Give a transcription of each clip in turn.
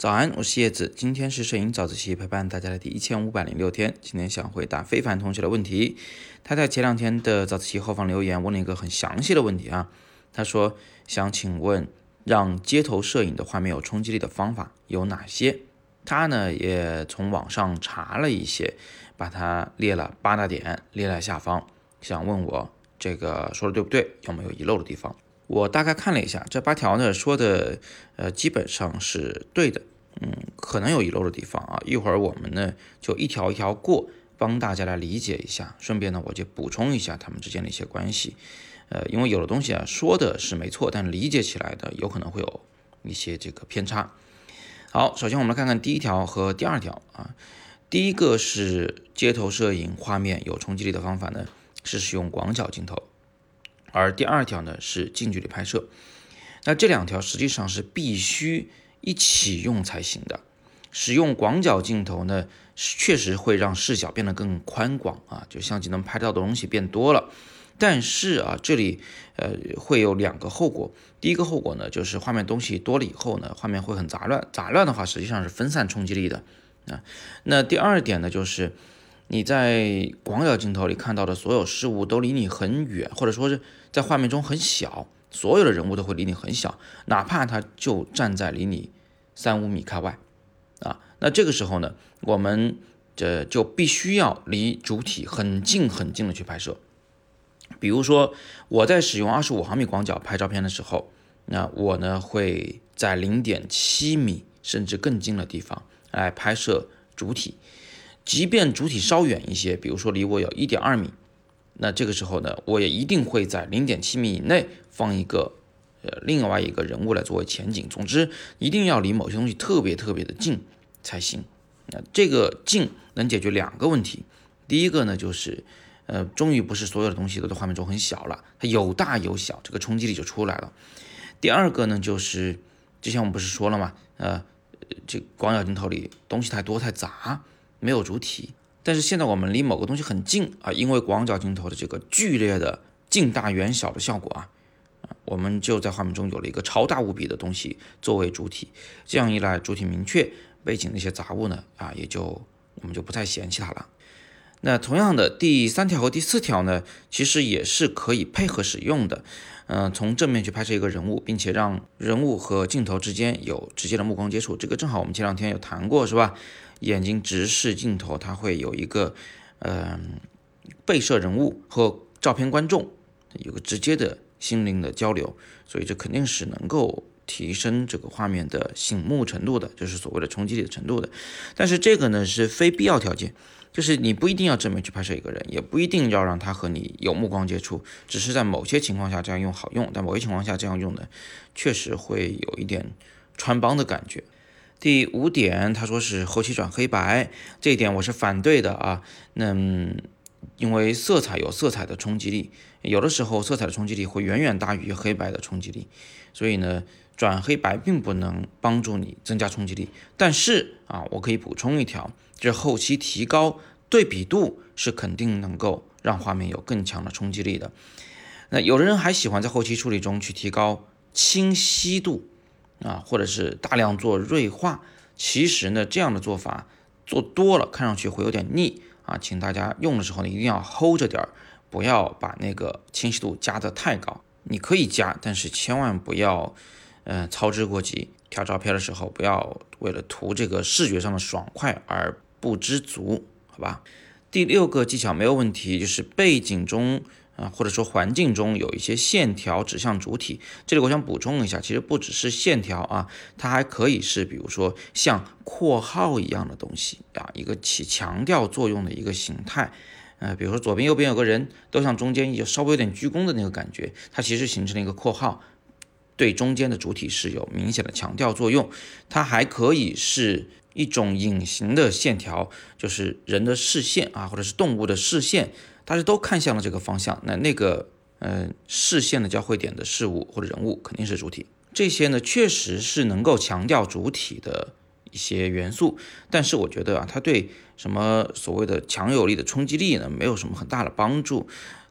早安，我是叶子，今天是摄影早自习陪伴大家的第一千五百零六天。今天想回答非凡同学的问题。他在前两天的早自习后方留言问了一个很详细的问题啊。他说想请问，让街头摄影的画面有冲击力的方法有哪些？他呢也从网上查了一些，把它列了八大点，列在下方，想问我这个说的对不对，有没有遗漏的地方？我大概看了一下这八条呢，说的呃基本上是对的，嗯，可能有遗漏的地方啊。一会儿我们呢就一条一条过，帮大家来理解一下。顺便呢我就补充一下他们之间的一些关系，呃，因为有的东西啊说的是没错，但理解起来的有可能会有一些这个偏差。好，首先我们来看看第一条和第二条啊。第一个是街头摄影画面有冲击力的方法呢，是使用广角镜头。而第二条呢是近距离拍摄，那这两条实际上是必须一起用才行的。使用广角镜头呢，确实会让视角变得更宽广啊，就相机能拍到的东西变多了。但是啊，这里呃会有两个后果。第一个后果呢，就是画面东西多了以后呢，画面会很杂乱。杂乱的话，实际上是分散冲击力的啊。那第二点呢，就是。你在广角镜头里看到的所有事物都离你很远，或者说是在画面中很小，所有的人物都会离你很小，哪怕他就站在离你三五米开外，啊，那这个时候呢，我们这就必须要离主体很近很近的去拍摄。比如说我在使用二十五毫米广角拍照片的时候，那我呢会在零点七米甚至更近的地方来拍摄主体。即便主体稍远一些，比如说离我有一点二米，那这个时候呢，我也一定会在零点七米以内放一个呃另外一个人物来作为前景。总之，一定要离某些东西特别特别的近才行。那这个近能解决两个问题，第一个呢就是呃，终于不是所有的东西都在画面中很小了，它有大有小，这个冲击力就出来了。第二个呢就是之前我们不是说了吗？呃，这广角镜头里东西太多太杂。没有主体，但是现在我们离某个东西很近啊，因为广角镜头的这个剧烈的近大远小的效果啊，我们就在画面中有了一个超大无比的东西作为主体，这样一来主体明确，背景那些杂物呢啊，也就我们就不再嫌弃它了。那同样的第三条和第四条呢，其实也是可以配合使用的。嗯，从正面去拍摄一个人物，并且让人物和镜头之间有直接的目光接触，这个正好我们前两天有谈过，是吧？眼睛直视镜头，它会有一个，嗯，被摄人物和照片观众有个直接的心灵的交流，所以这肯定是能够提升这个画面的醒目程度的，就是所谓的冲击力的程度的。但是这个呢是非必要条件，就是你不一定要正面去拍摄一个人，也不一定要让他和你有目光接触，只是在某些情况下这样用好用，但某些情况下这样用呢，确实会有一点穿帮的感觉。第五点，他说是后期转黑白，这一点我是反对的啊。那因为色彩有色彩的冲击力，有的时候色彩的冲击力会远远大于黑白的冲击力，所以呢，转黑白并不能帮助你增加冲击力。但是啊，我可以补充一条，就是后期提高对比度是肯定能够让画面有更强的冲击力的。那有的人还喜欢在后期处理中去提高清晰度。啊，或者是大量做锐化，其实呢，这样的做法做多了，看上去会有点腻啊，请大家用的时候呢，一定要 hold 着点儿，不要把那个清晰度加得太高。你可以加，但是千万不要，嗯，操之过急。调照片的时候，不要为了图这个视觉上的爽快而不知足，好吧？第六个技巧没有问题，就是背景中。啊，或者说环境中有一些线条指向主体，这里我想补充一下，其实不只是线条啊，它还可以是比如说像括号一样的东西啊，一个起强调作用的一个形态。呃，比如说左边右边有个人都向中间有稍微有点鞠躬的那个感觉，它其实形成了一个括号，对中间的主体是有明显的强调作用。它还可以是一种隐形的线条，就是人的视线啊，或者是动物的视线。大家都看向了这个方向，那那个嗯视线的交汇点的事物或者人物肯定是主体。这些呢确实是能够强调主体的一些元素，但是我觉得啊，它对什么所谓的强有力的冲击力呢没有什么很大的帮助。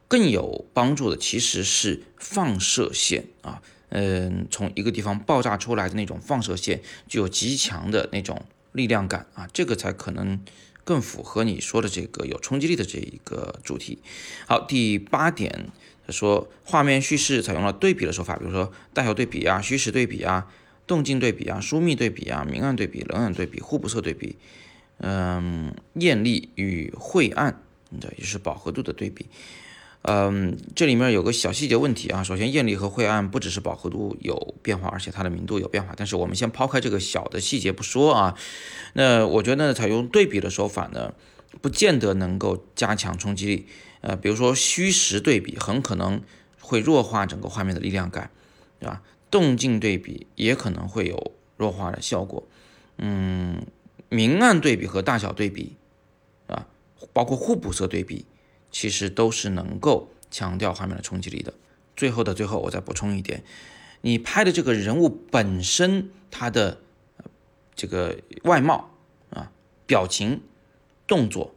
更有帮助的其实是放射线啊，嗯，从一个地方爆炸出来的那种放射线，具有极强的那种力量感啊，这个才可能更符合你说的这个有冲击力的这一个主题。好，第八点，他说画面叙事采用了对比的手法，比如说大小对比啊、虚实对比啊、动静对比啊、疏密对比啊、明暗对比、冷暗对比、互补色对比，嗯，艳丽与晦暗，对，也是饱和度的对比。嗯，这里面有个小细节问题啊。首先，艳丽和晦暗不只是饱和度有变化，而且它的明度有变化。但是我们先抛开这个小的细节不说啊。那我觉得采用对比的手法呢，不见得能够加强冲击力。呃，比如说虚实对比，很可能会弱化整个画面的力量感，对吧？动静对比也可能会有弱化的效果。嗯，明暗对比和大小对比，啊，包括互补色对比。其实都是能够强调画面的冲击力的。最后的最后，我再补充一点，你拍的这个人物本身，他的这个外貌啊、表情、动作，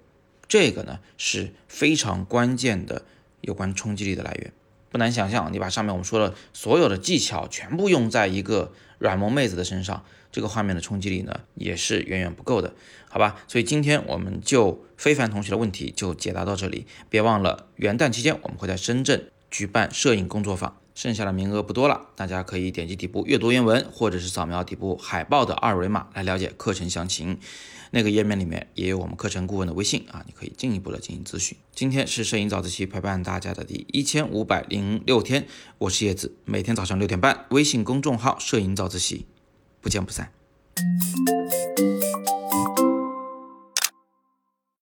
这个呢是非常关键的有关冲击力的来源。不难想象，你把上面我们说的所有的技巧全部用在一个软萌妹子的身上。这个画面的冲击力呢，也是远远不够的，好吧？所以今天我们就非凡同学的问题就解答到这里。别忘了元旦期间我们会在深圳举办摄影工作坊，剩下的名额不多了，大家可以点击底部阅读原文，或者是扫描底部海报的二维码来了解课程详情。那个页面里面也有我们课程顾问的微信啊，你可以进一步的进行咨询。今天是摄影早自习陪伴大家的第一千五百零六天，我是叶子，每天早上六点半，微信公众号摄影早自习。不见不散。